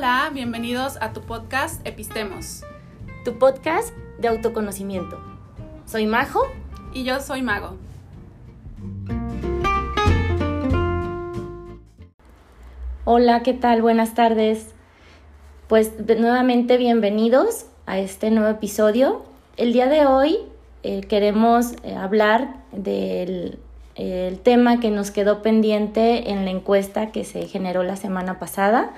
Hola, bienvenidos a tu podcast Epistemos. Tu podcast de autoconocimiento. Soy Majo. Y yo soy Mago. Hola, ¿qué tal? Buenas tardes. Pues nuevamente bienvenidos a este nuevo episodio. El día de hoy eh, queremos eh, hablar del el tema que nos quedó pendiente en la encuesta que se generó la semana pasada,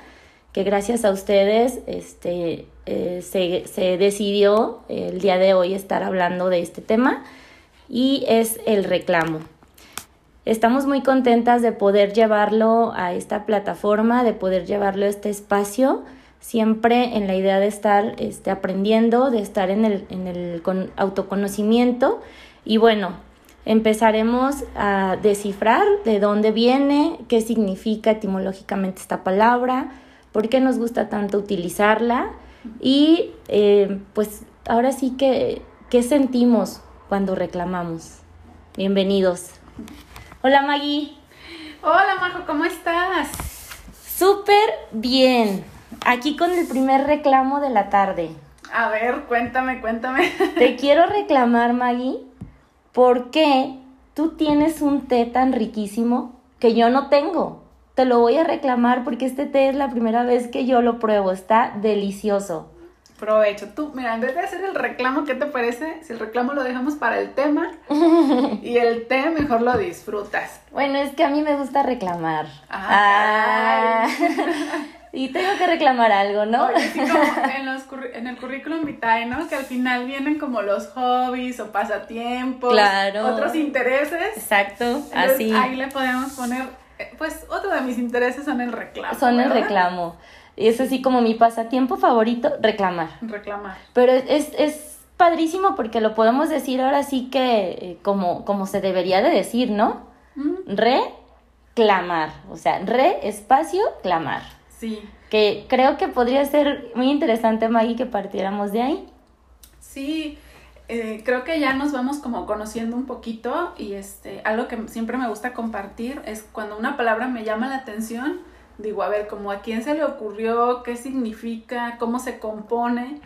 que gracias a ustedes este, eh, se, se decidió el día de hoy estar hablando de este tema y es el reclamo. Estamos muy contentas de poder llevarlo a esta plataforma, de poder llevarlo a este espacio, siempre en la idea de estar este, aprendiendo, de estar en el, en el autoconocimiento. Y bueno, empezaremos a descifrar de dónde viene, qué significa etimológicamente esta palabra, por qué nos gusta tanto utilizarla y eh, pues ahora sí que, ¿qué sentimos cuando reclamamos? Bienvenidos. Hola Maggie. Hola Majo, ¿cómo estás? Súper bien. Aquí con el primer reclamo de la tarde. A ver, cuéntame, cuéntame. Te quiero reclamar, Maggie, porque tú tienes un té tan riquísimo que yo no tengo. Te lo voy a reclamar porque este té es la primera vez que yo lo pruebo. Está delicioso. Provecho. Tú, mira, en vez de hacer el reclamo, ¿qué te parece? Si el reclamo lo dejamos para el tema y el té mejor lo disfrutas. Bueno, es que a mí me gusta reclamar. Ah, y tengo que reclamar algo, ¿no? Oye, sí, como en, los en el currículum vitae, ¿no? Que al final vienen como los hobbies o pasatiempos, Claro. otros intereses. Exacto, Entonces, así. Ahí le podemos poner, pues otro de mis intereses son el reclamo. Son el reclamo. Y es así como mi pasatiempo favorito, reclamar. Reclamar. Pero es, es, es padrísimo porque lo podemos decir ahora sí que eh, como, como se debería de decir, ¿no? Mm, Reclamar. O sea, re espacio clamar. Sí, Que creo que podría ser muy interesante, Maggie, que partiéramos de ahí. sí. Eh, creo que ya nos vamos como conociendo un poquito y este, algo que siempre me gusta compartir es cuando una palabra me llama la atención, digo, a ver, como a quién se le ocurrió, qué significa, cómo se compone.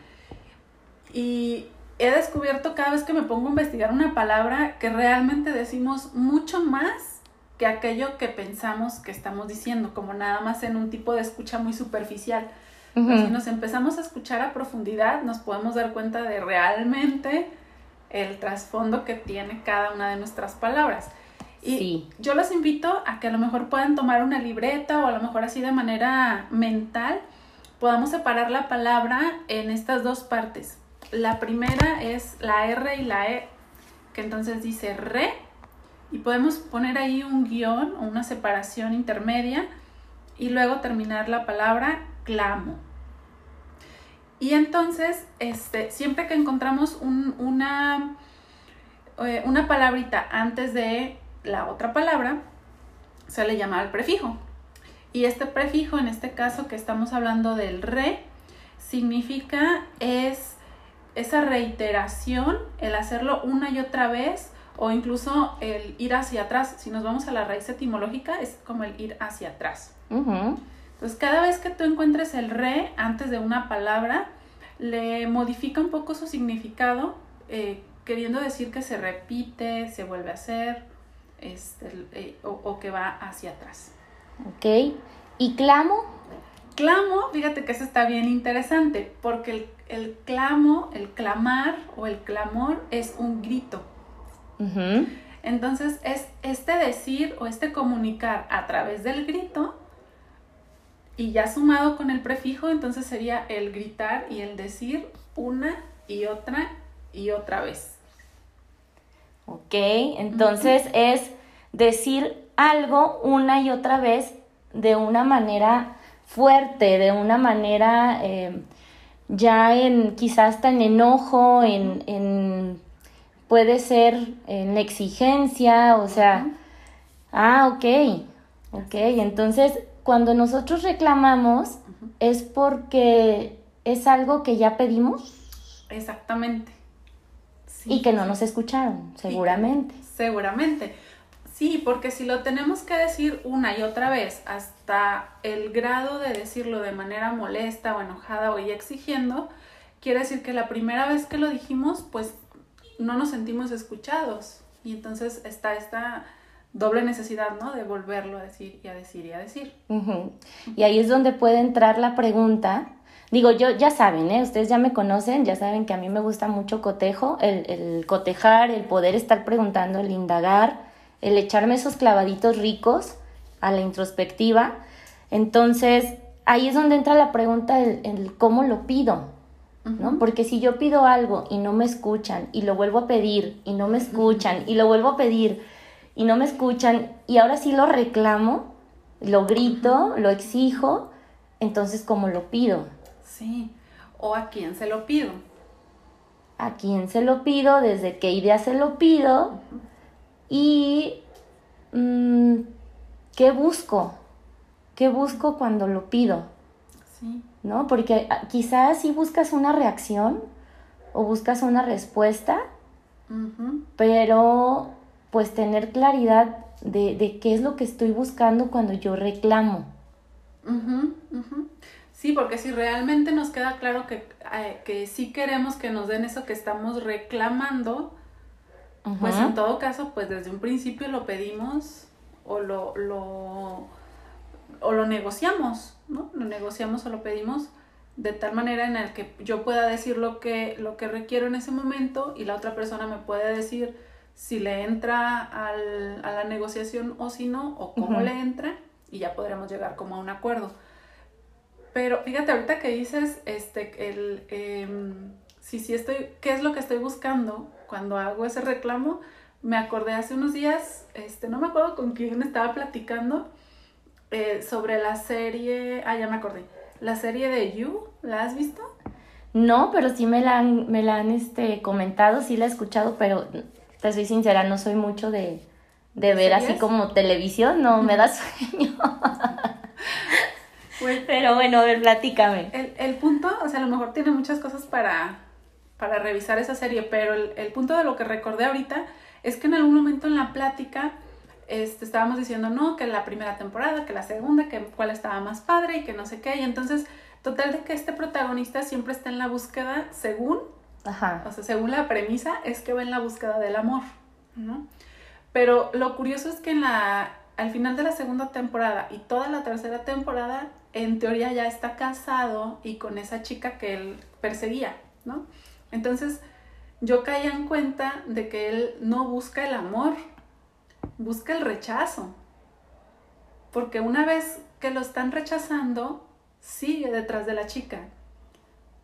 Y he descubierto cada vez que me pongo a investigar una palabra que realmente decimos mucho más que aquello que pensamos que estamos diciendo, como nada más en un tipo de escucha muy superficial. Ujú. si nos empezamos a escuchar a profundidad, nos podemos dar cuenta de realmente el trasfondo que tiene cada una de nuestras palabras. Y Sí. yo los invito a que a lo mejor puedan tomar una libreta o a lo mejor así de manera mental podamos separar la palabra en estas dos partes. La primera es la R y la E, que entonces dice re, y podemos poner ahí un guion o una separación intermedia y luego terminar la palabra clamo. Y entonces, este, siempre que encontramos un- una, eh, una palabrita antes de la otra palabra, se le llama el prefijo. Y este prefijo, en este caso que estamos hablando del re, significa es esa reiteración, el hacerlo una y otra vez, o incluso el ir hacia atrás. Si nos vamos a la raíz etimológica, es como el ir hacia atrás. Entonces, cada vez que tú encuentres el re antes de una palabra, le modifica un poco su significado, eh, queriendo decir que se repite, se vuelve a hacer, este, eh, o, o que va hacia atrás. Ok. ¿Y clamo? Clamo, fíjate que eso está bien interesante, porque el, el clamo, el clamar o el clamor es un grito. Entonces, es este decir o este comunicar a través del grito y ya sumado con el prefijo, entonces sería el gritar y el decir una y otra y otra vez. Ok, entonces es decir algo una y otra vez de una manera fuerte, de una manera eh, ya en quizás hasta en enojo, en, en puede ser en exigencia, o sea, ah, ok, ok, entonces cuando nosotros reclamamos es porque es algo que ya pedimos Exactamente. Sí. y que no nos escucharon, seguramente. Seguramente. Sí, porque si lo tenemos que decir una y otra vez hasta el grado de decirlo de manera molesta o enojada o ya exigiendo, quiere decir que la primera vez que lo dijimos, pues no nos sentimos escuchados. Y entonces está esta doble necesidad, ¿no? De volverlo a decir y a decir y a decir. Y ahí es donde puede entrar la pregunta. Digo, yo ya saben, ¿eh? Ustedes ya me conocen, ya saben que a mí me gusta mucho cotejo, el, el cotejar, el poder estar preguntando, el indagar el echarme esos clavaditos ricos a la introspectiva. Entonces, ahí es donde entra la pregunta el, cómo lo pido, ¿no? Porque si yo pido algo y no me escuchan y lo vuelvo a pedir y no me escuchan y lo vuelvo a pedir y no me escuchan y ahora sí lo reclamo, lo grito, lo exijo, entonces ¿cómo lo pido? Sí, o a quién se lo pido. A quién se lo pido, desde qué idea se lo pido y mm, qué busco, qué busco cuando lo pido. Sí. ¿No? Porque ah, quizás si buscas una reacción o buscas una respuesta, pero pues tener claridad de, qué es lo que estoy buscando cuando yo reclamo. Sí, porque si realmente nos queda claro que, eh, que sí queremos que nos den eso que estamos reclamando, pues en todo caso, pues desde un principio lo pedimos o lo, lo, o lo negociamos, ¿no? Lo negociamos o lo pedimos de tal manera en el que yo pueda decir lo que, lo que requiero en ese momento y la otra persona me puede decir si le entra al, a la negociación o si no, o cómo le entra, y ya podremos llegar como a un acuerdo. Pero fíjate, ahorita que dices, este, el, em, si sí estoy, ¿qué es lo que estoy buscando? cuando hago ese reclamo, me acordé hace unos días, este, no me acuerdo con quién estaba platicando eh, sobre la serie, ah, ya me acordé, la serie de You, ¿la has visto? No, pero sí me la han, me la han este, comentado, sí la he escuchado, pero te soy sincera, no soy mucho de, de ver así como televisión, no, me da sueño. Pues, pero bueno, a ver, platícame. El, el punto, o sea, a lo mejor tiene muchas cosas para, para revisar esa serie, pero el, punto de lo que recordé ahorita es que en algún momento en la plática este, estábamos diciendo, no, que la primera temporada, que la segunda, que cuál estaba más padre y que no sé qué, y entonces, total de que este protagonista siempre está en la búsqueda según, O sea, según la premisa, es que va en la búsqueda del amor, ¿no? Pero lo curioso es que en la, al final de la segunda temporada y toda la tercera temporada, en teoría ya está casado y con esa chica que él perseguía, ¿no? Entonces, yo caía en cuenta de que él no busca el amor, busca el rechazo. Porque una vez que lo están rechazando, sigue detrás de la chica.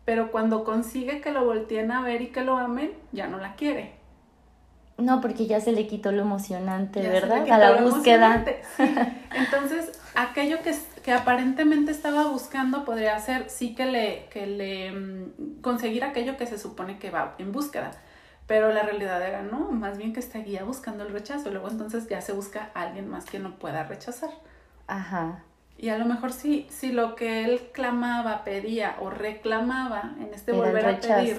Pero cuando consigue que lo volteen a ver y que lo amen, ya no la quiere. No, porque ya se le quitó lo emocionante, ¿verdad? A la búsqueda. Entonces, aquello que, que, aparentemente estaba buscando podría ser sí que le, que le mm, conseguir aquello que se supone que va en búsqueda. Pero la realidad era no, más bien que está guía buscando el rechazo. Luego entonces ya se busca a alguien más que no pueda rechazar. Ajá. Y a lo mejor sí, si lo que él clamaba, pedía o reclamaba en este volver a pedir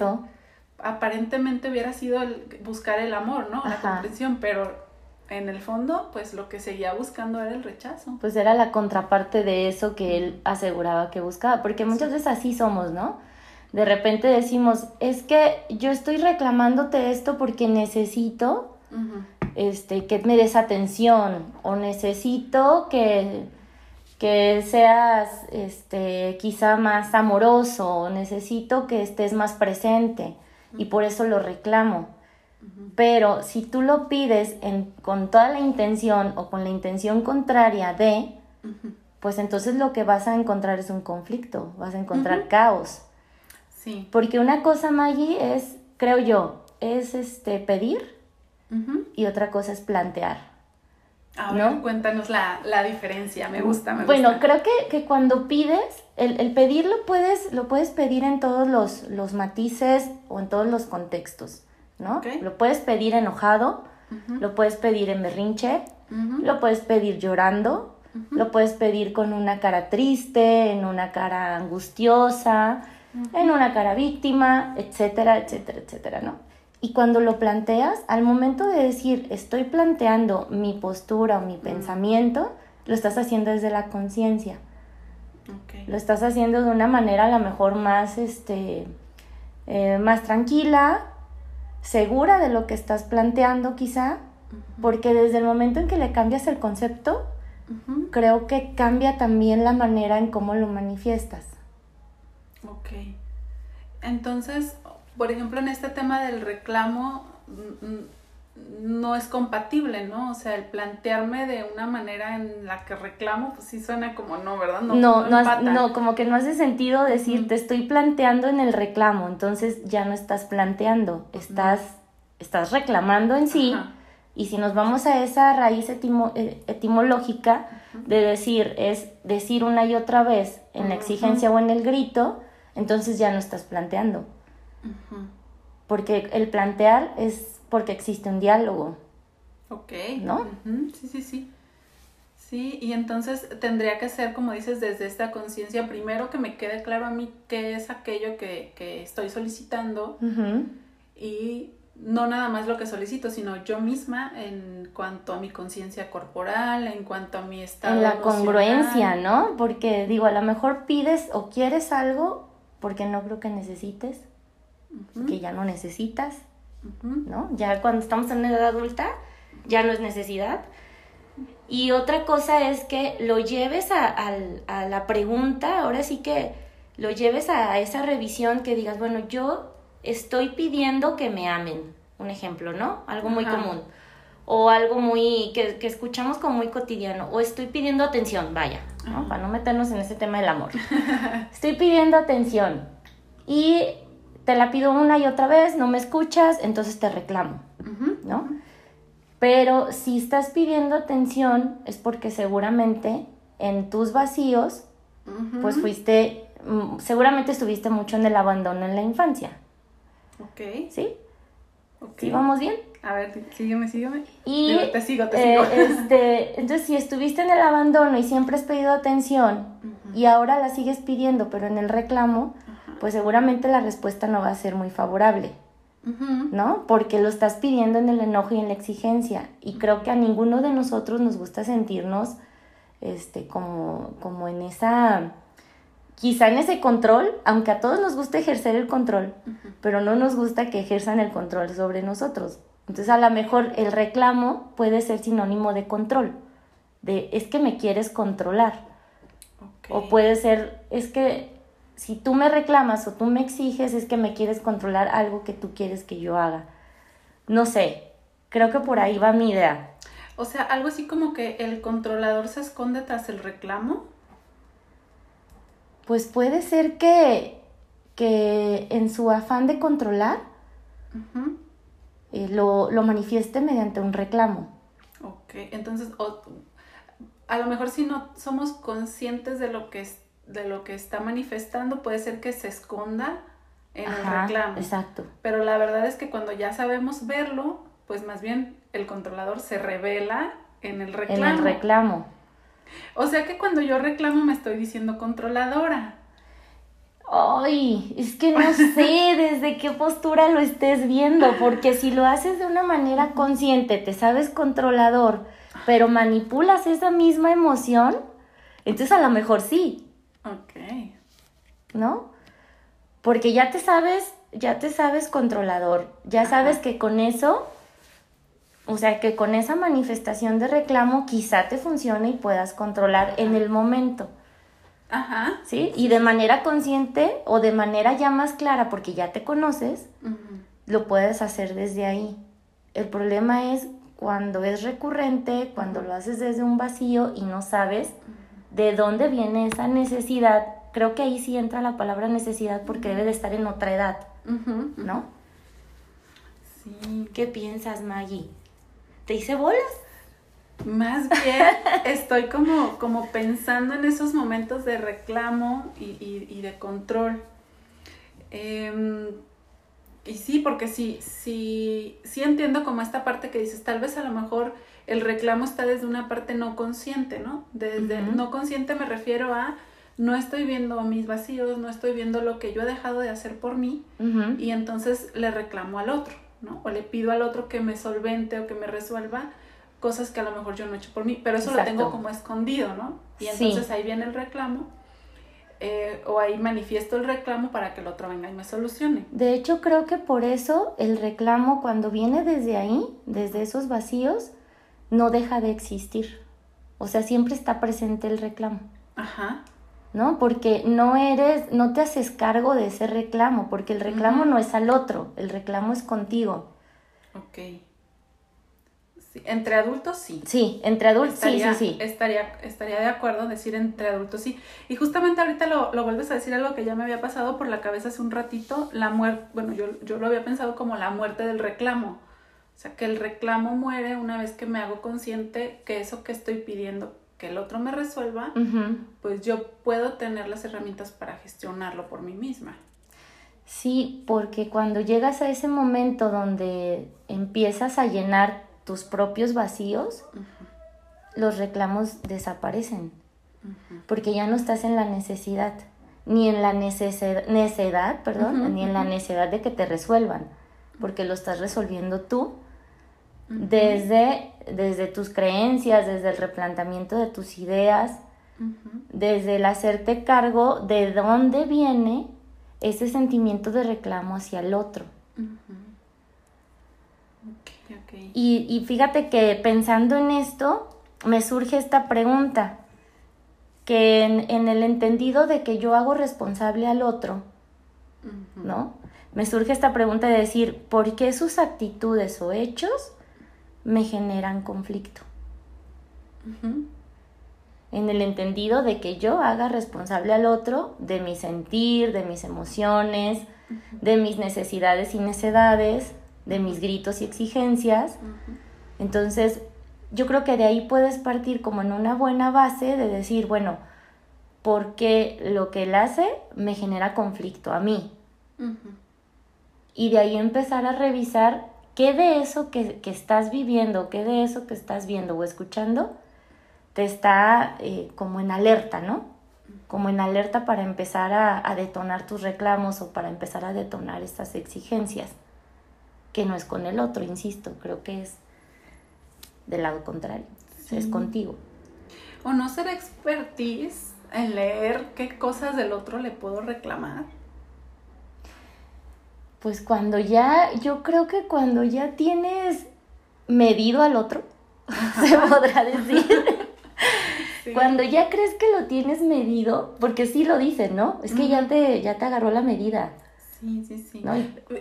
aparentemente hubiera sido el buscar el amor, ¿no? La comprensión, pero en el fondo, pues lo que seguía buscando era el rechazo. Pues era la contraparte de eso que él aseguraba que buscaba, porque muchas veces así somos, ¿no? De repente decimos, es que yo estoy reclamándote esto porque necesito este, que me des atención o necesito que, que seas este, quizá más amoroso necesito que estés más presente y por eso lo reclamo. Pero si tú lo pides con toda la intención o con la intención contraria de, pues entonces lo que vas a encontrar es un conflicto, vas a encontrar caos. Sí. Porque una cosa, Maggie, es, creo yo, es este pedir y otra cosa es plantear. ¿No? cuéntanos la, diferencia, me gusta, me bueno, creo que, cuando pides, el, el, pedir lo puedes, lo puedes pedir en todos los, matices o en todos los contextos, ¿no? Lo puedes pedir enojado, lo puedes pedir en berrinche, lo puedes pedir llorando, lo puedes pedir con una cara triste, en una cara angustiosa, en una cara víctima, etcétera, etcétera, etcétera, ¿no? Y cuando lo planteas, al momento de decir estoy planteando mi postura o mi pensamiento, lo estás haciendo desde la conciencia. Lo estás haciendo de una manera a lo mejor más, este, eh, más tranquila, segura de lo que estás planteando quizá, porque desde el momento en que le cambias el concepto, creo que cambia también la manera en cómo lo manifiestas. Ok. Entonces, por ejemplo, en este tema del reclamo, no es compatible, ¿no? O sea, el plantearme de una manera en la que reclamo, pues sí suena como no, ¿verdad? No, no, no, no como que no hace sentido decir, te estoy planteando en el reclamo, entonces ya no estás planteando, estás, estás reclamando en sí. Y si nos vamos a esa raíz eh, etimológica de decir, es decir una y otra vez en la exigencia o en el grito, entonces ya no estás planteando. Porque el plantear es porque existe un diálogo. Ok. ¿No? Sí, sí, sí. Sí, y entonces tendría que ser, como dices, desde esta conciencia, primero que me quede claro a mí qué es aquello que, estoy solicitando y no nada más lo que solicito, sino yo misma en cuanto a mi conciencia corporal, en cuanto a mi estado. En la congruencia, ¿no? Porque digo, a lo mejor pides o quieres algo porque no creo que necesites, que ya no necesitas ¿no? Ya cuando estamos en edad adulta, ya no es necesidad. Y otra cosa es que lo lleves a, la pregunta, ahora sí que lo lleves a esa revisión que digas, bueno, yo estoy pidiendo que me amen, un ejemplo, ¿no? Algo muy común. O algo muy, que, escuchamos como muy cotidiano. O estoy pidiendo atención, vaya, ¿no? Para no meternos en ese tema del amor. estoy pidiendo atención. Y te la pido una y otra vez, no me escuchas, entonces te reclamo, ¿no? Pero si estás pidiendo atención es porque seguramente en tus vacíos, pues fuiste, mm, seguramente estuviste mucho en el abandono en la infancia. Ok. ¿Sí? ¿Sí vamos bien? A ver, sígueme, sígueme. Y, te sigo, te sigo. Eh, este, entonces, si estuviste en el abandono y siempre has pedido atención y ahora la sigues pidiendo, pero en el reclamo, pues seguramente la respuesta no va a ser muy favorable, ¿no? Porque lo estás pidiendo en el enojo y en la exigencia. Y creo que a ninguno de nosotros nos gusta sentirnos este, como, como en esa, quizá en ese control, aunque a todos nos gusta ejercer el control, pero no nos gusta que ejerzan el control sobre nosotros. Entonces a lo mejor el reclamo puede ser sinónimo de control, de es que me quieres controlar. O puede ser, es que si tú me reclamas o tú me exiges es que me quieres controlar algo que tú quieres que yo haga. No sé, creo que por ahí va mi idea. O sea, algo así como que el controlador se esconde tras el reclamo. Pues puede ser que, que en su afán de controlar eh, lo, lo, manifieste mediante un reclamo. Ok, entonces a lo mejor si no somos conscientes de lo que es de lo que está manifestando puede ser que se esconda en el reclamo. Exacto. Pero la verdad es que cuando ya sabemos verlo, pues más bien el controlador se revela en el reclamo. En el reclamo. O sea que cuando yo reclamo me estoy diciendo controladora. Ay, es que no sé desde qué postura lo estés viendo, porque si lo haces de una manera consciente, te sabes controlador, pero manipulas esa misma emoción, entonces a lo mejor sí, Ok. ¿No? Porque ya te sabes, ya te sabes controlador, ya sabes que con eso, o sea, que con esa manifestación de reclamo quizá te funcione y puedas controlar en el momento. Ajá. ¿Sí? Y de manera consciente o de manera ya más clara, porque ya te conoces, lo puedes hacer desde ahí. El problema es cuando es recurrente, cuando lo haces desde un vacío y no sabes de dónde viene esa necesidad, creo que ahí sí entra la palabra necesidad porque debe de estar en otra edad, ¿no? Sí. ¿Qué piensas, Maggie? ¿Te hice bolas? Más bien estoy como, como pensando en esos momentos de reclamo y, de control. Em, y sí, porque sí, sí, sí entiendo como esta parte que dices, tal vez a lo mejor el reclamo está desde una parte no consciente, ¿no? Desde no consciente me refiero a no estoy viendo mis vacíos, no estoy viendo lo que yo he dejado de hacer por mí y entonces le reclamo al otro. ¿no? O le pido al otro que me solvente o que me resuelva cosas que a lo mejor yo no he hecho por mí, pero eso lo tengo como escondido, ¿no? Y entonces ahí viene el reclamo. Eh, o ahí manifiesto el reclamo para que el otro venga y me solucione. De hecho, creo que por eso el reclamo cuando viene desde ahí, desde esos vacíos, no deja de existir. O sea, siempre está presente el reclamo. Ajá. ¿No? Porque no eres, no te haces cargo de ese reclamo, porque el reclamo no es al otro, el reclamo es contigo. Ok. entre adultos sí. Sí, entre adultos sí, sí, sí. Estaría, estaría de acuerdo decir entre adultos sí. Y justamente ahorita lo, lo, vuelves a decir algo que ya me había pasado por la cabeza hace un ratito, la muerte, bueno, yo, yo lo había pensado como la muerte del reclamo. O sea, que el reclamo muere una vez que me hago consciente que eso que estoy pidiendo que el otro me resuelva, pues yo puedo tener las herramientas para gestionarlo por mí misma. Sí, porque cuando llegas a ese momento donde empiezas a llenar tus propios vacíos, los reclamos desaparecen, porque ya no estás en la necesidad, ni en la necesidad, perdón, ni en la necesidad de que te resuelvan, porque lo estás resolviendo tú desde, desde tus creencias, desde el replanteamiento de tus ideas, desde el hacerte cargo de dónde viene ese sentimiento de reclamo hacia el otro. Y, y, fíjate que pensando en esto, me surge esta pregunta, que en, en, el entendido de que yo hago responsable al otro, ¿no? Me surge esta pregunta de decir, ¿por qué sus actitudes o hechos me generan conflicto. En el entendido de que yo haga responsable al otro de mi sentir, de mis emociones, de mis necesidades y necedades, de mis gritos y exigencias. Entonces, yo creo que de ahí puedes partir como en una buena base de decir, bueno, porque lo que él hace me genera conflicto a mí. Y de ahí empezar a revisar ¿Qué de eso que, estás viviendo, qué de eso que estás viendo o escuchando te está eh, como en alerta, ¿no? Como en alerta para empezar a, detonar tus reclamos o para empezar a detonar estas exigencias, que no es con el otro, insisto, creo que es del lado contrario, es contigo. O no ser expertise en leer qué cosas del otro le puedo reclamar pues cuando ya, yo creo que cuando ya tienes medido al otro, se podrá decir. Cuando ya crees que lo tienes medido, porque sí lo dicen, ¿no? Es que ya, te, ya te agarró la medida. Sí, sí, sí.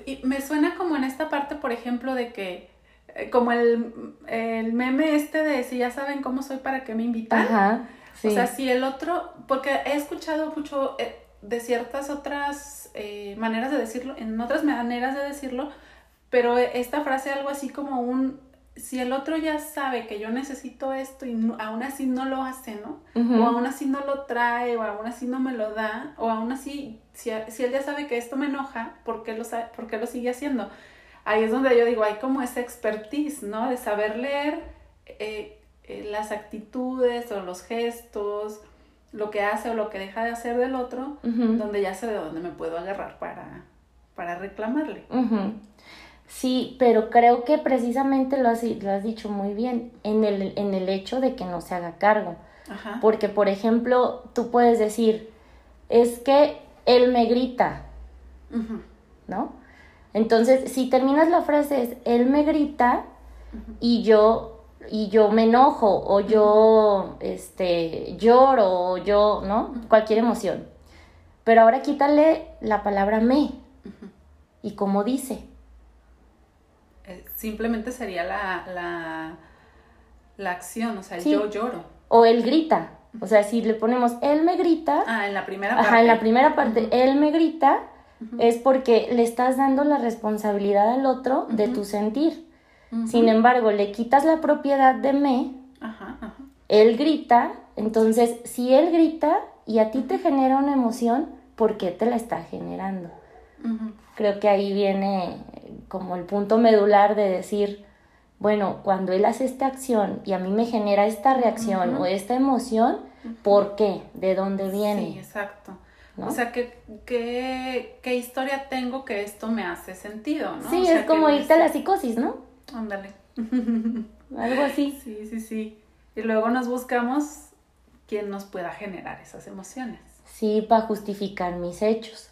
Y, me suena como en esta parte, por ejemplo, de que, eh, como el, el meme este de si ya saben cómo soy, ¿para qué me invitan? Ajá. Sí. O sea, si el otro, porque he escuchado mucho eh, de ciertas otras eh, maneras de decirlo, en otras maneras de decirlo, pero esta frase algo así como un, si el otro ya sabe que yo necesito esto y aún así no lo hace, ¿no? O aún así no lo trae, o aún así no me lo da, o aún así, si, él ya sabe que esto me enoja, ¿por qué, lo sabe, ¿por qué lo sigue haciendo? Ahí es donde yo digo, hay como esa expertise, ¿no? De saber leer eh, eh, las actitudes o los gestos, lo que hace o lo que deja de hacer del otro, donde ya sé de dónde me puedo agarrar para, para reclamarle. Sí, pero creo que precisamente lo has, lo has dicho muy bien, en el, en el hecho de que no se haga cargo. Porque, por ejemplo, tú puedes decir, es que él me grita, ¿no? Entonces, si terminas la frase es, él me grita y yo y yo me enojo o yo este, lloro o yo, ¿no? Cualquier emoción. Pero ahora quítale la palabra me y como dice. Eh, simplemente sería la, la, la acción, o sea, yo lloro. O él grita. O sea, si le ponemos él me grita. Ah, en la primera parte. Ajá, en la primera parte, él me grita, es porque le estás dando la responsabilidad al otro de tu sentir. Sin embargo, le quitas la propiedad de me, él grita, entonces si él grita y a ti te genera una emoción, ¿por qué te la está generando? Creo que ahí viene como el punto medular de decir, bueno, cuando él hace esta acción y a mí me genera esta reacción o esta emoción, ¿por qué? ¿De dónde viene? Sí, exacto. O sea, ¿qué, qué, qué historia tengo que esto me hace sentido, ¿no? Sí, O sea, es como irte a la psicosis, ¿no? Ándale. Algo así. Sí, sí, sí. Y luego nos buscamos quien nos pueda generar esas emociones. Sí, para justificar mis hechos.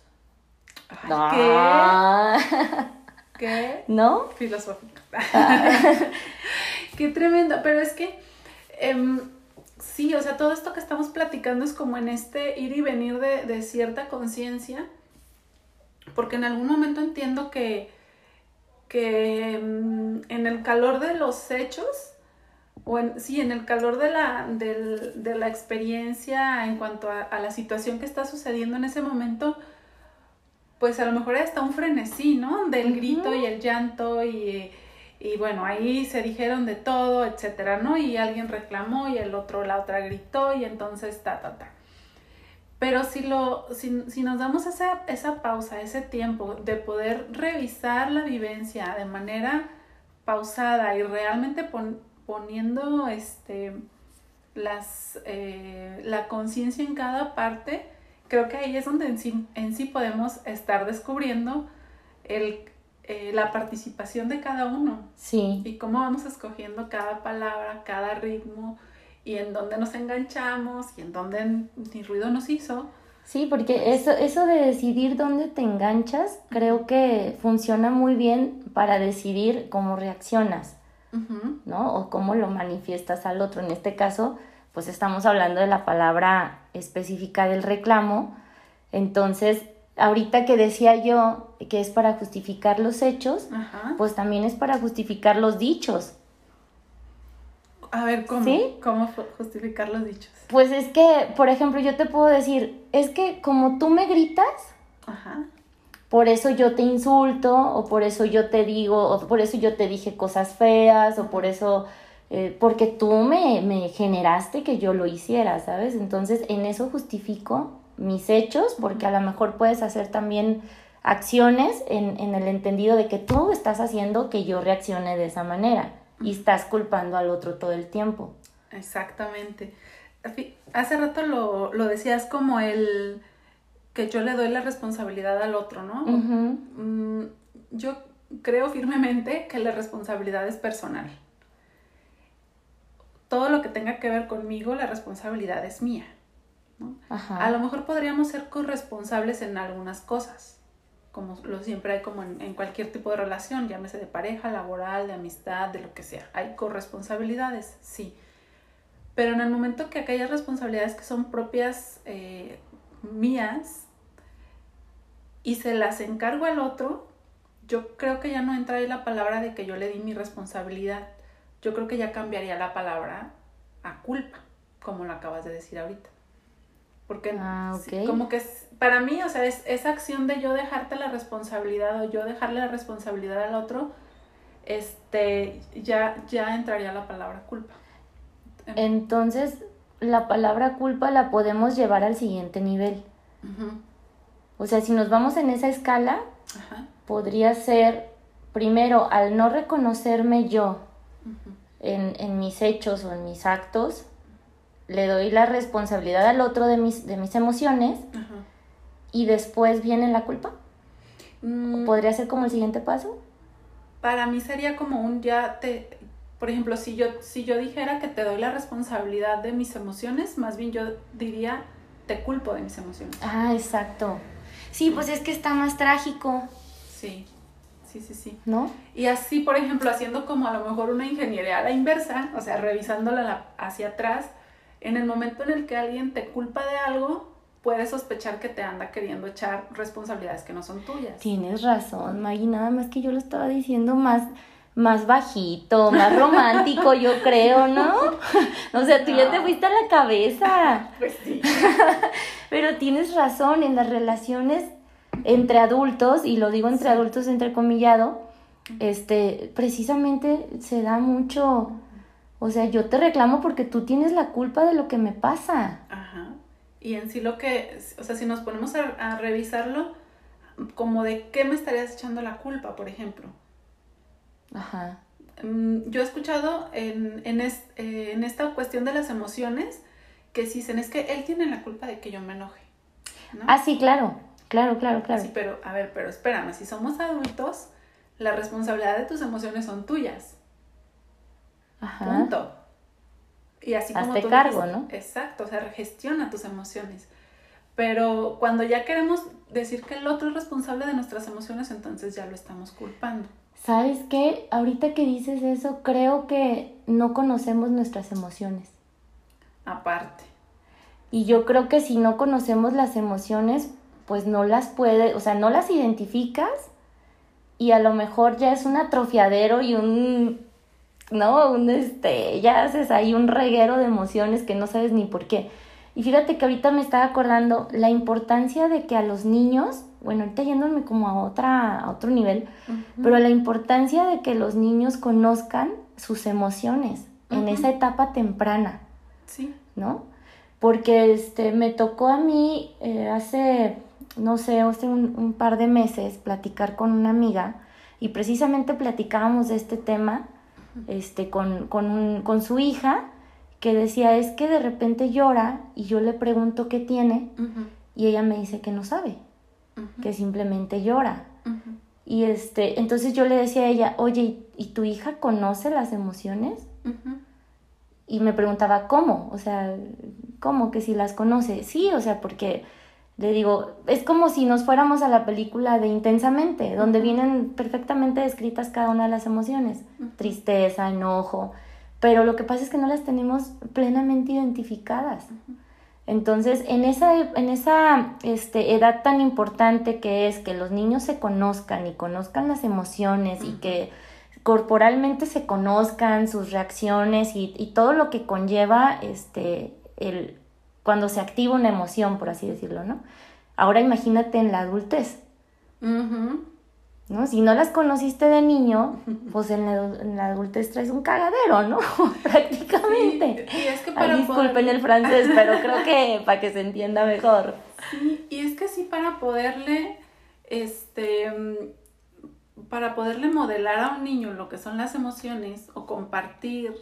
Ay. ¿Qué? ¿Qué? ¿No? Filosófico. Qué tremendo. Pero es que, em, sí, o sea, todo esto que estamos platicando es como en este ir y venir de, de cierta conciencia, porque en algún momento entiendo que, que em, en el calor de los hechos, o en, sí, en el calor de la, del- de la experiencia en cuanto a, a la situación que está sucediendo en ese momento, pues a lo mejor hasta un frenesí, ¿no? Del grito y el llanto y, y bueno, ahí se dijeron de todo, etcétera, ¿no? Y alguien reclamó y el otro, la otra gritó y entonces ta, ta, ta. Pero si, lo, si, si nos damos esa, esa pausa, ese tiempo de poder revisar la vivencia de manera pausada y realmente pon- poniendo este, las, eh, la conciencia en cada parte, creo que ahí es donde en sí, en sí podemos estar descubriendo el, eh, la participación de cada uno Sí. y cómo vamos escogiendo cada palabra, cada ritmo y en dónde nos enganchamos y en dónde ni ruido nos hizo. Sí, porque eso, eso de decidir dónde te enganchas, creo que funciona muy bien para decidir cómo reaccionas, ¿no? O cómo lo manifiestas al otro. En este caso, pues estamos hablando de la palabra específica del reclamo. Entonces, ahorita que decía yo que es para justificar los hechos, Ajá. pues también es para justificar los dichos. A ver, ¿cómo, ¿Sí? ¿cómo justificar los dichos? Pues es que, por ejemplo, yo te puedo decir, es que como tú me gritas, Ajá. por eso yo te insulto, o por eso yo te digo, o por eso yo te dije cosas feas, o por eso, eh, porque tú me, me generaste que yo lo hiciera, ¿sabes? Entonces en eso justifico mis hechos, porque a lo mejor puedes hacer también acciones en, en el entendido de que tú estás haciendo que yo reaccione de esa manera y estás culpando al otro todo el tiempo. Exactamente. Hace rato lo, lo decías como el que yo le doy la responsabilidad al otro, ¿no? Mm, yo creo firmemente que la responsabilidad es personal. Todo lo que tenga que ver conmigo, la responsabilidad es mía. A lo mejor podríamos ser corresponsables en algunas cosas, como lo siempre hay como en, en cualquier tipo de relación, llámese de pareja, laboral, de amistad, de lo que sea. Hay corresponsabilidades, sí. Pero en el momento que aquellas responsabilidades que son propias eh, mías y se las encargo al otro, yo creo que ya no entra ahí la palabra de que yo le di mi responsabilidad. Yo creo que ya cambiaría la palabra a culpa, como lo acabas de decir ahorita. Porque Ah, sí, ok. como que para mí, o sea, es esa acción de yo dejarte la responsabilidad o yo dejarle la responsabilidad al otro, este, ya, ya entraría la palabra culpa. Entonces, la palabra culpa la podemos llevar al siguiente nivel. O sea, si nos vamos en esa escala, podría ser, primero, al no reconocerme yo en, en mis hechos o en mis actos, le doy la responsabilidad al otro de mis, de mis emociones. Y después viene la culpa. Mm, ¿Podría ser como el siguiente paso? para mí sería como un ya te, por ejemplo, si yo, si yo dijera que te doy la responsabilidad de mis emociones, más bien yo diría te culpo de mis emociones. Ah, exacto. Sí, pues es que está más trágico, Sí, sí, sí, sí. ¿no? Y así, por ejemplo, haciendo como a lo mejor una ingeniería a la inversa, o sea, revisándola la- hacia atrás, en el momento en el que alguien te culpa de algo, puedes sospechar que te anda queriendo echar responsabilidades que no son tuyas. Tienes razón, Maggie, nada más que yo lo estaba diciendo más, más bajito, más romántico, yo creo, ¿no? O sea, tú ya te fuiste a la cabeza. Pues sí. Pero tienes razón, en las relaciones entre adultos, y lo digo entre adultos entrecomillado, este, precisamente se da mucho, o sea, yo te reclamo porque tú tienes la culpa de lo que me pasa. Ajá. Y en sí lo que, o sea, si nos ponemos a, a revisarlo, como de qué me estarías echando la culpa, por ejemplo. Ajá. Mm, Yo he escuchado en, en, es- eh, en esta cuestión de las emociones que sí dicen, es que él tiene la culpa de que yo me enoje. ¿no? Ah, sí, claro, claro, claro, claro. Sí, pero, a ver, pero espérame, si somos adultos, la responsabilidad de tus emociones son tuyas. Ajá. Punto. Y así como Hazte tú cargo, dices, ¿no? Exacto, o sea, gestiona tus emociones. Pero cuando ya queremos decir que el otro es responsable de nuestras emociones, entonces ya lo estamos culpando. ¿Sabes qué? Ahorita que dices eso, creo que no conocemos nuestras emociones. Aparte. Y yo creo que si no conocemos las emociones, pues no las puede, o sea, no las identificas y a lo mejor ya es un atrofiadero y un, no, un este, ya haces ahí un reguero de emociones que no sabes ni por qué. Y fíjate que ahorita me estaba acordando la importancia de que a los niños, bueno, ahorita yéndome como a otra, a otro nivel, pero la importancia de que los niños conozcan sus emociones en esa etapa temprana. Sí. ¿no? Porque este, me tocó a mí eh, hace, no sé, hace un, un par de meses platicar con una amiga y precisamente platicábamos de este tema este, con, con, un- con su hija que decía, es que de repente llora y yo le pregunto qué tiene y ella me dice que no sabe, que simplemente llora. Y este, entonces yo le decía a ella, oye, ¿y- ¿y tu hija conoce las emociones? Y me preguntaba, ¿cómo? O sea, ¿cómo que si las conoce? Sí, o sea, porque le digo, es como si nos fuéramos a la película de Intensamente, donde vienen perfectamente descritas cada una de las emociones, tristeza, enojo, pero lo que pasa es que no las tenemos plenamente identificadas. Entonces, en esa, en esa este, edad tan importante que es que los niños se conozcan y conozcan las emociones y que corporalmente se conozcan sus reacciones y, y todo lo que conlleva este, el, cuando se activa una emoción, por así decirlo, ¿no? Ahora imagínate en la adultez. ¿no? Si no las conociste de niño, pues en la, adu- en la adultez traes un cagadero, ¿no? Prácticamente. Sí, y es que Ay, para disculpen poder- el francés, pero creo que para que se entienda mejor. Sí, y es que sí para poderle, este, para poderle modelar a un niño lo que son las emociones o compartir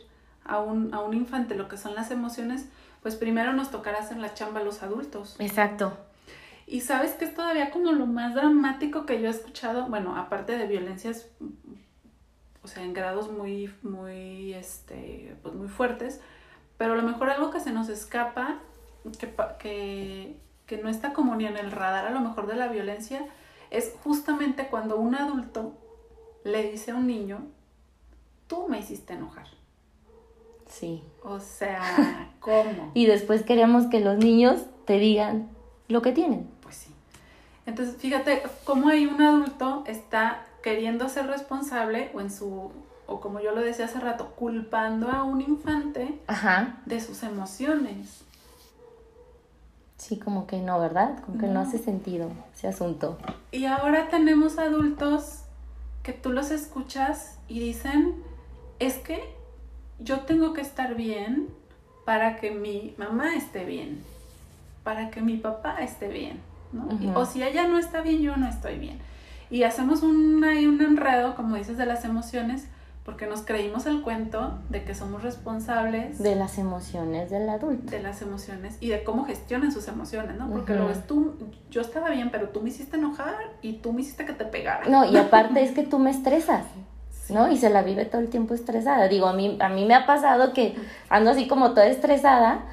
a un, a un infante lo que son las emociones, pues primero nos tocará hacer la chamba a los adultos. Exacto. Y sabes que es todavía como lo más dramático que yo he escuchado, bueno, aparte de violencias, o sea, en grados muy, muy, este, pues muy fuertes, pero a lo mejor algo que se nos escapa, que, pa- que, que no está como ni en el radar a lo mejor de la violencia, es justamente cuando un adulto le dice a un niño, tú me hiciste enojar. Sí. O sea, ¿cómo? Y después queremos que los niños te digan lo que tienen. Pues sí. Entonces, fíjate cómo hay un adulto está queriendo ser responsable o en su o como yo lo decía hace rato, culpando a un infante Ajá. de sus emociones. Sí, como que no, ¿verdad? Como que no, No. hace sentido ese asunto. Y ahora tenemos adultos que tú los escuchas y dicen, es que yo tengo que estar bien para que mi mamá esté bien, para que mi papá esté bien. O si ella no está bien, yo no estoy bien. Y hacemos un, un enredo, como dices, de las emociones, porque nos creímos el cuento de que somos responsables De las emociones del adulto. de las emociones y de cómo gestionan sus emociones, ¿no? Porque lo ves tú, yo estaba bien, pero tú me hiciste enojar y tú me hiciste que te pegara. No, y aparte es que tú me estresas. ¿no? Y se la vive todo el tiempo estresada. Digo, a mí, a mí me ha pasado que ando así como toda estresada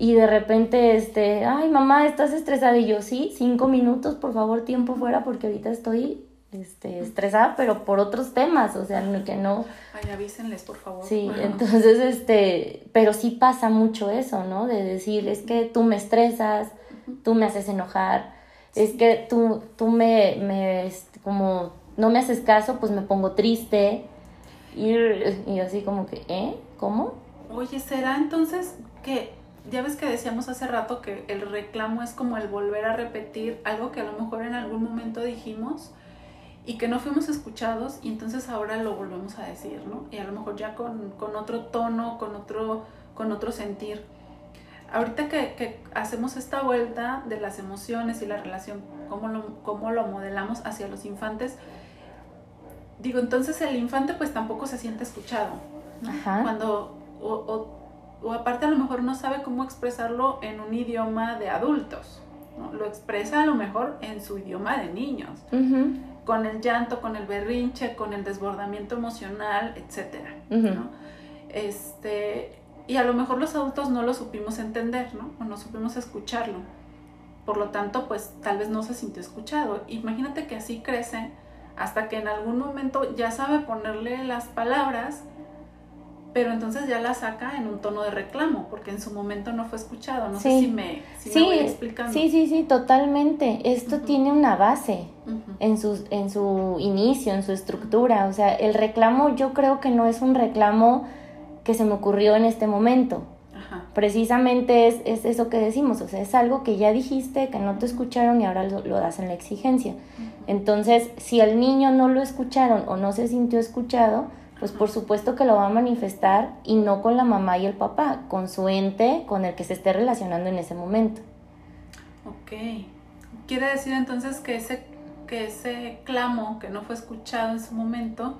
y de repente, este, ay, mamá, estás estresada. Y yo, sí, cinco minutos, por favor, tiempo fuera, porque ahorita estoy este, estresada, pero por otros temas, o sea, que no... Ay, avísenles, por favor. Sí, entonces, este, pero sí pasa mucho eso, ¿no? De decir, es que tú me estresas, tú me haces enojar, es que tú, tú me, me, este, como, no me haces caso, pues me pongo triste. Y, y así como que, ¿eh? ¿Cómo? Oye, ¿será entonces que, ya ves que decíamos hace rato que el reclamo es como el volver a repetir algo que a lo mejor en algún momento dijimos y que no fuimos escuchados y entonces ahora lo volvemos a decir, ¿no? Y a lo mejor ya con, con otro tono, con otro, con otro sentir. Ahorita que, que hacemos esta vuelta de las emociones y la relación, cómo lo, cómo lo modelamos hacia los infantes, digo, entonces el infante pues tampoco se siente escuchado. ¿no? Ajá. Cuando, o, o, o aparte a lo mejor no sabe cómo expresarlo en un idioma de adultos. Lo expresa a lo mejor en su idioma de niños, con el llanto, con el berrinche, con el desbordamiento emocional, etcétera, Este, y a lo mejor los adultos no lo supimos entender, ¿no? O no supimos escucharlo. Por lo tanto, pues tal vez no se sintió escuchado. Imagínate que así crece hasta que en algún momento ya sabe ponerle las palabras pero entonces ya la saca en un tono de reclamo, porque en su momento no fue escuchado. No sé si me, si voy explicando. Sí, sí, sí, totalmente. Esto tiene una base en, su, en su inicio, en su estructura. O sea, el reclamo yo creo que no es un reclamo que se me ocurrió en este momento. Precisamente es, es, eso que decimos, o sea, es algo que ya dijiste, que no te escucharon y ahora lo, lo das en la exigencia. Entonces, si el niño no lo escucharon o no se sintió escuchado, pues por supuesto que lo va a manifestar y no con la mamá y el papá, con su ente con el que se esté relacionando en ese momento. Ok. Quiere decir entonces que ese, que ese clamo que no fue escuchado en su momento,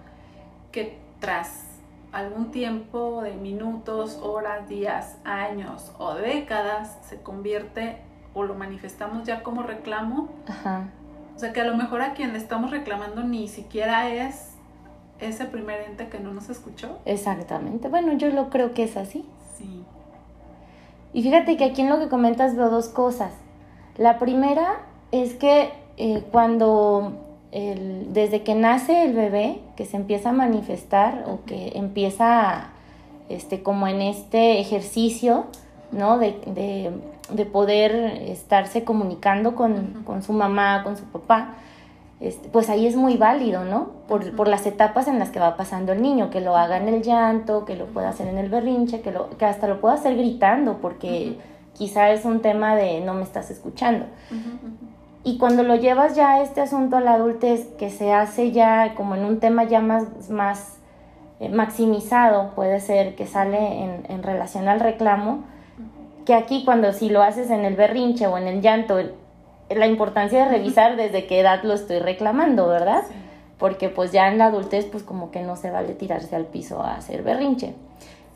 que tras algún tiempo de minutos, horas, días, años o décadas se convierte o lo manifestamos ya como reclamo. Ajá. O sea que a lo mejor a quien le estamos reclamando ni siquiera es ese primer ente que no nos escuchó. Exactamente. Bueno, yo lo creo que es así. Sí. Y fíjate que aquí en lo que comentas veo dos cosas. La primera es que eh, cuando desde que nace el bebé, que se empieza a manifestar o que empieza este, como en este ejercicio, ¿no? De, poder estarse comunicando con, con, su mamá, con su papá, este, pues ahí es muy válido, ¿no? Por, las etapas en las que va pasando el niño, que lo haga en el llanto, que lo pueda hacer en el berrinche, que, lo, que hasta lo pueda hacer gritando, porque quizá es un tema de no me estás escuchando. Y cuando lo llevas ya a este asunto a la adultez, que se hace ya como en un tema ya más, más eh, maximizado, puede ser que sale en, en relación al reclamo, que aquí cuando si lo haces en el berrinche o en el llanto, la importancia de revisar desde qué edad lo estoy reclamando, ¿verdad? Porque pues ya en la adultez pues como que no se vale tirarse al piso a hacer berrinche.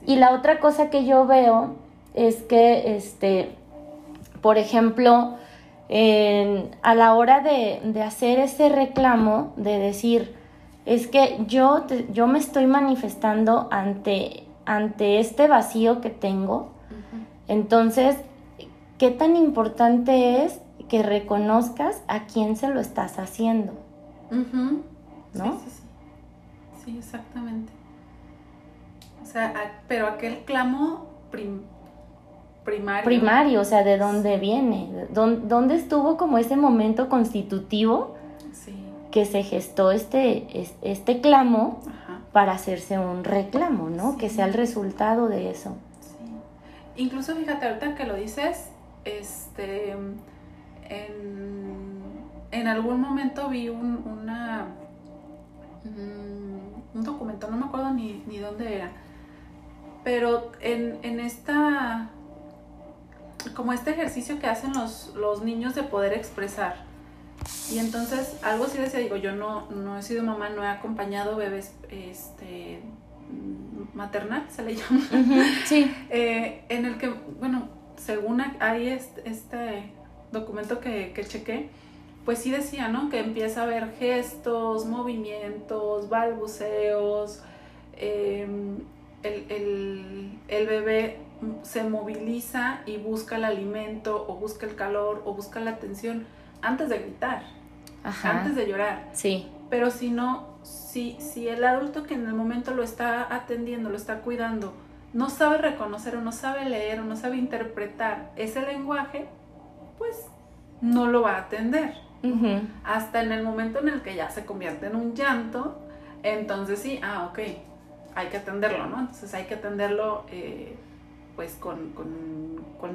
Y la otra cosa que yo veo es que, este, por ejemplo, a la hora de, hacer ese reclamo, de decir, es que yo, yo me estoy manifestando ante, ante este vacío que tengo, entonces, ¿qué tan importante es que reconozcas a quién se lo estás haciendo. ¿No? Sí, sí, sí. exactamente. O sea, pero aquel clamo primario. Primario, o sea, ¿de dónde viene? ¿Dónde, estuvo como ese momento constitutivo que se gestó este, este clamo para hacerse un reclamo, ¿no? Que sea el resultado de eso. Sí. Incluso fíjate, ahorita que lo dices, este en, algún momento vi un, una, mm, un documento, no me acuerdo ni, ni dónde era, pero en, en, esta, como este ejercicio que hacen los, los niños de poder expresar. Y entonces algo sí decía, digo, yo no, no he sido mamá, no he acompañado bebés este, maternal, se le llama. sí. Eh, en el que, bueno, según hay este, este documento que, que chequé, pues sí decía, ¿no? Que empieza a ver gestos, movimientos, balbuceos, em, el, bebé se moviliza y busca el alimento o busca el calor o busca la atención antes de gritar, antes de llorar. Sí. Pero si no, si, si el adulto que en el momento lo está atendiendo, lo está cuidando, no sabe reconocer o no sabe leer o no sabe interpretar ese lenguaje, pues no lo va a atender. Hasta en el momento en el que ya se convierte en un llanto, entonces sí, ah, ok, hay que atenderlo, ¿no? Entonces hay que atenderlo eh, pues con,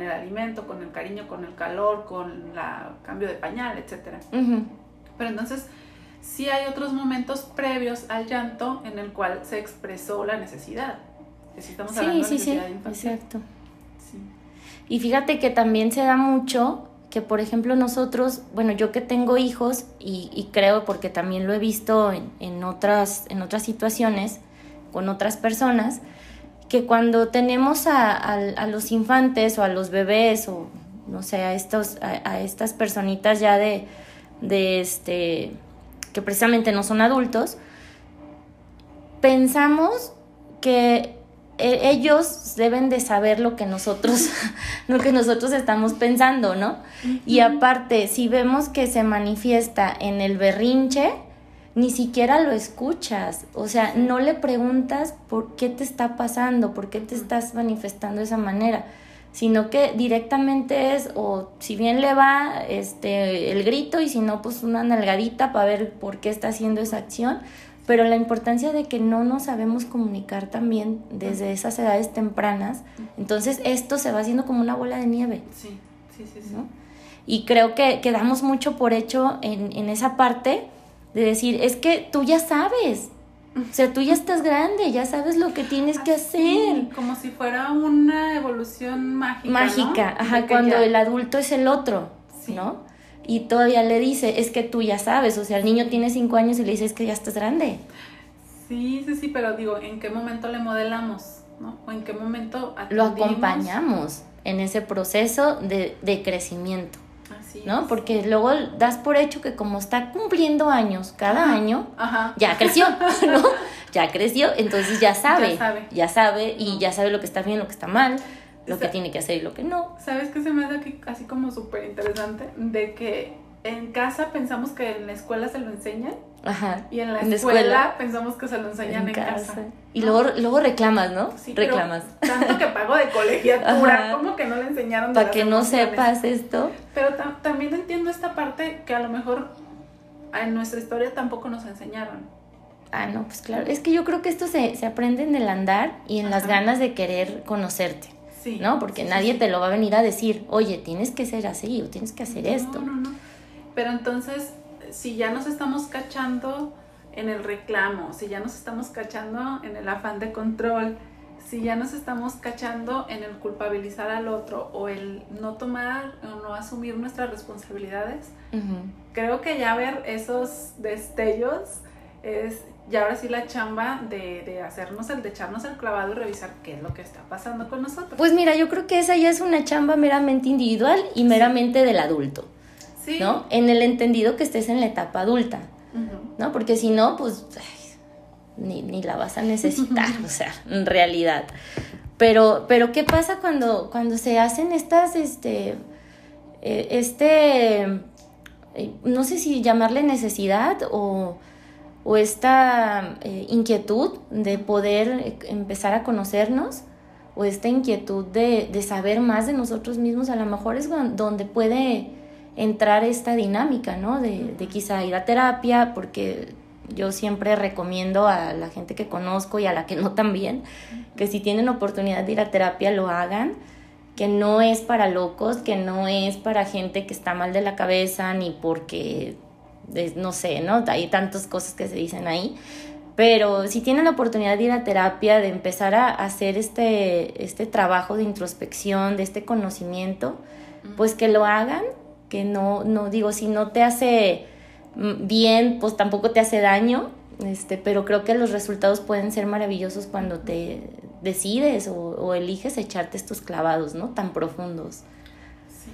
el alimento, con el cariño, con el calor, con el cambio de pañal, etc. Pero entonces sí hay otros momentos previos al llanto en el cual se expresó la necesidad. sí, sí, sí, exacto. Y fíjate que también se da mucho que, por ejemplo, nosotros, bueno, yo que tengo hijos y, creo porque también lo he visto en, otras, en otras situaciones con otras personas, que cuando tenemos a, los infantes o a los bebés o no sé, a, estos, a, estas personitas ya de, de este, que precisamente no son adultos, pensamos que e, ellos deben de saber lo que nosotros lo que nosotros estamos pensando, ¿no? Y aparte, si vemos que se manifiesta en el berrinche, ni siquiera lo escuchas, o sea, no le preguntas por qué te está pasando, por qué te estás manifestando de esa manera, sino que directamente es o si bien le va este el grito y si no pues una nalgadita para ver por qué está haciendo esa acción, pero la importancia de que no nos sabemos comunicar también desde esas edades tempranas, entonces esto se va haciendo como una bola de nieve. Sí, sí, sí. sí. Y creo que, quedamos mucho por hecho en, en esa parte de decir, es que tú ya sabes, o sea, tú ya estás grande, ya sabes lo que tienes que hacer. Como si fuera una evolución mágica. Mágica, ajá, cuando el adulto es el otro, ¿no? y todavía le dice, es que tú ya sabes, o sea, el niño tiene cinco años y le dice, es que ya estás grande. Sí, sí, sí, pero digo, ¿en qué momento le modelamos? ¿no? ¿O en qué momento lo acompañamos en ese proceso de, de crecimiento? Así ¿no? Porque luego das por hecho que como está cumpliendo años cada año, ya creció, ¿no? Ya creció, entonces ya sabe, ya sabe, ya sabe y ya sabe lo que está bien, lo que está mal lo que tiene que hacer y lo que no. ¿Sabes qué se me hace aquí así como súper interesante? De que en casa pensamos que en la escuela se lo enseñan. Ajá. Y en la, escuela, pensamos que se lo enseñan en, casa. Y luego, luego reclamas, ¿no? Sí, reclamas. tanto que pago de colegiatura, como que no le enseñaron. Para que no sepas esto. Pero también entiendo esta parte que a lo mejor en nuestra historia tampoco nos enseñaron. Ah, no, pues claro. Es que yo creo que esto se, se aprende en el andar y en las ganas de querer conocerte. ¿no? Porque nadie te lo va a venir a decir, oye, tienes que ser así o tienes que hacer esto. No, no. Pero entonces, si ya nos estamos cachando en el reclamo, si ya nos estamos cachando en el afán de control, si ya nos estamos cachando en el culpabilizar al otro o el no tomar o no asumir nuestras responsabilidades, creo que ya ver esos destellos es y ahora sí la chamba de, de, hacernos el, de echarnos el clavado y revisar qué es lo que está pasando con nosotros. Pues mira, yo creo que esa ya es una chamba meramente individual y meramente del adulto. Sí. ¿No? En el entendido que estés en la etapa adulta. ¿No? Porque si no, pues ni, ni, la vas a necesitar, o sea, en realidad. Pero, pero ¿qué pasa cuando, cuando se hacen estas, este, eh, este, eh, no sé si llamarle necesidad o o esta eh, inquietud de poder empezar a conocernos o esta inquietud de, saber más de nosotros mismos, a lo mejor es donde puede entrar esta dinámica, ¿no? De, de quizá ir a terapia, porque yo siempre recomiendo a la gente que conozco y a la que no también, que si tienen oportunidad de ir a terapia lo hagan, que no es para locos, que no es para gente que está mal de la cabeza, ni porque no sé, ¿no? Hay tantas cosas que se dicen ahí. Pero si tienen la oportunidad de ir a terapia, de empezar a hacer este, este trabajo de introspección, de este conocimiento, pues que lo hagan, que no, no digo, si no te hace mm, bien, pues tampoco te hace daño, este, pero creo que los resultados pueden ser maravillosos cuando te decides o, o eliges echarte estos clavados, ¿no? Tan profundos. Sí.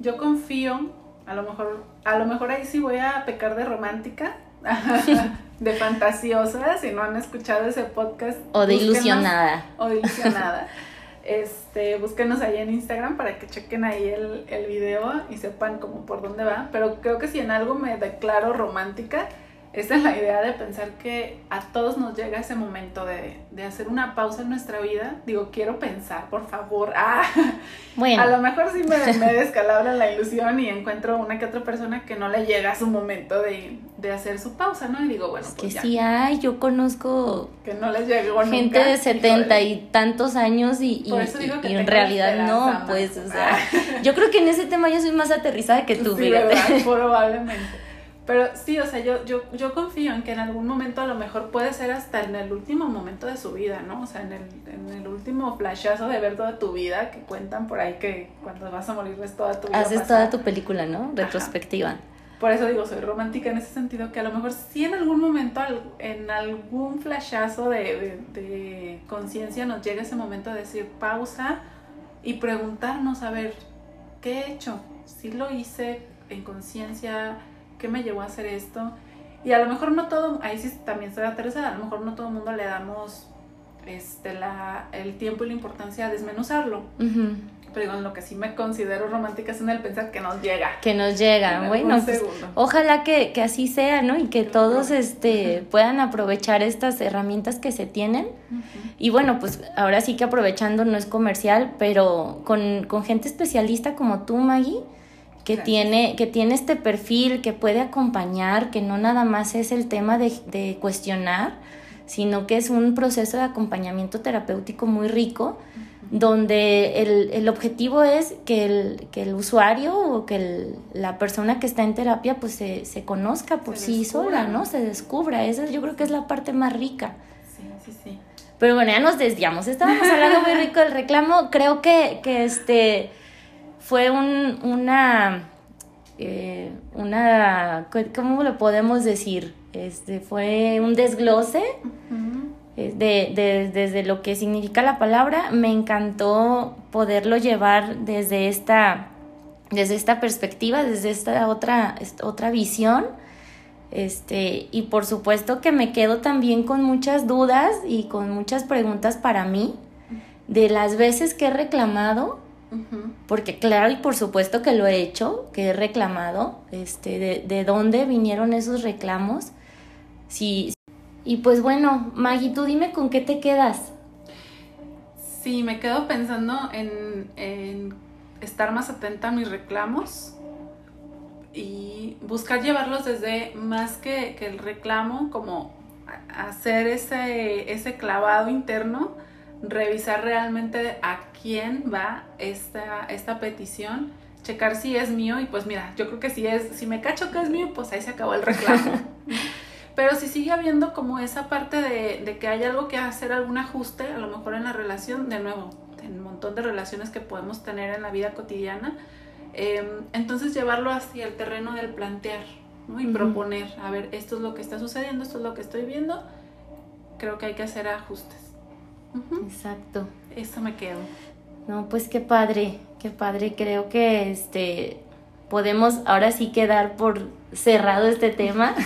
Yo confío a lo mejor, a lo mejor ahí sí voy a pecar de romántica, de fantasiosa, si no han escuchado ese podcast. O de ilusionada. O de ilusionada. Este, búsquenos ahí en Instagram para que chequen ahí el, el video y sepan como por dónde va. Pero creo que si en algo me declaro romántica, esta es la idea de pensar que a todos nos llega ese momento de, de, hacer una pausa en nuestra vida. Digo, quiero pensar, por favor. Ah, bueno. A lo mejor sí me, me descalabra la ilusión y encuentro una que otra persona que no le llega a su momento de, de hacer su pausa, ¿no? Y digo, bueno, pues que sí hay, yo conozco que no les llegó gente de setenta y tantos años y, y, en realidad no, pues, o sea, yo creo que en ese tema yo soy más aterrizada que tú, sí, ¿verdad? Probablemente. Pero sí, o sea, yo, yo, yo confío en que en algún momento a lo mejor puede ser hasta en el último momento de su vida, ¿no? O sea, en el, en el último flashazo de ver toda tu vida, que cuentan por ahí que cuando vas a morir ves toda tu vida. Haces toda tu película, ¿no? Retrospectiva. Por eso digo, soy romántica en ese sentido, que a lo mejor sí en algún momento, en algún flashazo de, de, de conciencia nos llega ese momento de decir pausa y preguntarnos, a ver, ¿qué he hecho? ¿Sí lo hice en conciencia? ¿Qué me llevó a hacer esto? Y a lo mejor no todo, ahí sí también estoy aterrizada, a lo mejor no todo el mundo le damos este, la, el tiempo y la importancia a desmenuzarlo. Pero digo, lo que sí me considero romántica es en el pensar que nos llega. Que nos llega, bueno, pues, ojalá que, que, así sea, ¿no? Y que todos este, puedan aprovechar estas herramientas que se tienen. Y bueno, pues ahora sí que aprovechando no es comercial, pero con, con gente especialista como tú, Maggie, que tiene, que tiene este perfil, que puede acompañar, que no nada más es el tema de, de cuestionar, sino que es un proceso de acompañamiento terapéutico muy rico donde el, el, objetivo es que el, que el usuario o que la persona que está en terapia pues se, se conozca por sí sola, ¿no? Se descubra. Esa yo creo que es la parte más rica. Sí, sí, sí. Pero bueno, ya nos desviamos. Estábamos hablando muy rico del reclamo. Creo que, que este fue un, una, eh, una, ¿cómo lo podemos decir? Este, fue un desglose. Eh, de, desde lo que significa la palabra, me encantó poderlo llevar desde esta, desde esta perspectiva, desde esta otra, otra visión. Este, y por supuesto que me quedo también con muchas dudas y con muchas preguntas para mí de las veces que he reclamado, porque claro y por supuesto que lo he hecho, que he reclamado, este, de, de dónde vinieron esos reclamos, si, y pues bueno, Maggie, tú dime con qué te quedas. Sí, me quedo pensando en, estar más atenta a mis reclamos y buscar llevarlos desde más que, el reclamo, como hacer ese, ese clavado interno, revisar realmente a quién va esta, esta petición, checar si es mío y pues mira, yo creo que si es, si me cacho que es mío, pues ahí se acabó el reclamo. Pero si sigue habiendo como esa parte de, que hay algo que hacer, algún ajuste, a lo mejor en la relación, de nuevo, en un montón de relaciones que podemos tener en la vida cotidiana, em, entonces llevarlo hacia el terreno del plantear y proponer, a ver, esto es lo que está sucediendo, esto es lo que estoy viendo, creo que hay que hacer ajustes. Exacto. Eso me quedo. No, pues qué padre, qué padre. Creo que este podemos ahora sí quedar por cerrado este tema.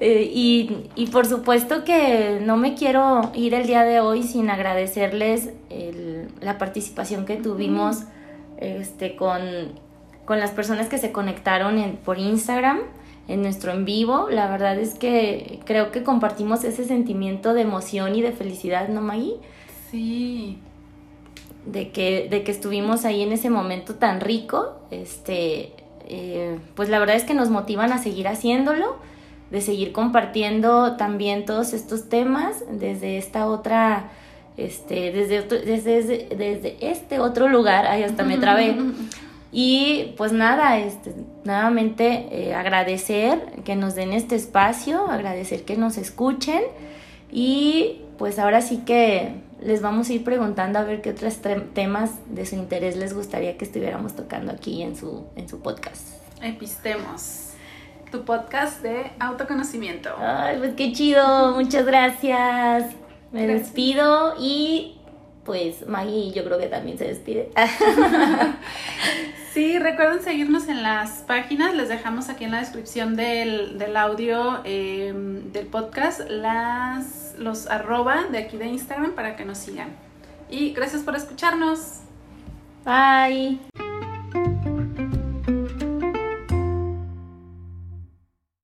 Eh, y, y, por supuesto que no me quiero ir el día de hoy sin agradecerles el, la participación que tuvimos este, con, con, las personas que se conectaron en, por Instagram en nuestro en vivo. La verdad es que creo que compartimos ese sentimiento de emoción y de felicidad, ¿no, Maggie? Sí. De que, de que estuvimos ahí en ese momento tan rico. Este, eh, pues la verdad es que nos motivan a seguir haciéndolo de seguir compartiendo también todos estos temas desde esta otra, este, desde, desde, desde, este otro lugar, ahí hasta me trabé. Y pues nada, este, nuevamente eh, agradecer que nos den este espacio, agradecer que nos escuchen y pues ahora sí que les vamos a ir preguntando a ver qué otros temas de su interés les gustaría que estuviéramos tocando aquí en su, en su podcast. Epistemos tu podcast de autoconocimiento. Ay, pues qué chido, muchas gracias. Me despido y pues Maggie yo creo que también se despide. sí, recuerden seguirnos en las páginas, les dejamos aquí en la descripción del, audio em, del podcast las, los arroba de aquí de Instagram para que nos sigan. Y gracias por escucharnos. Bye.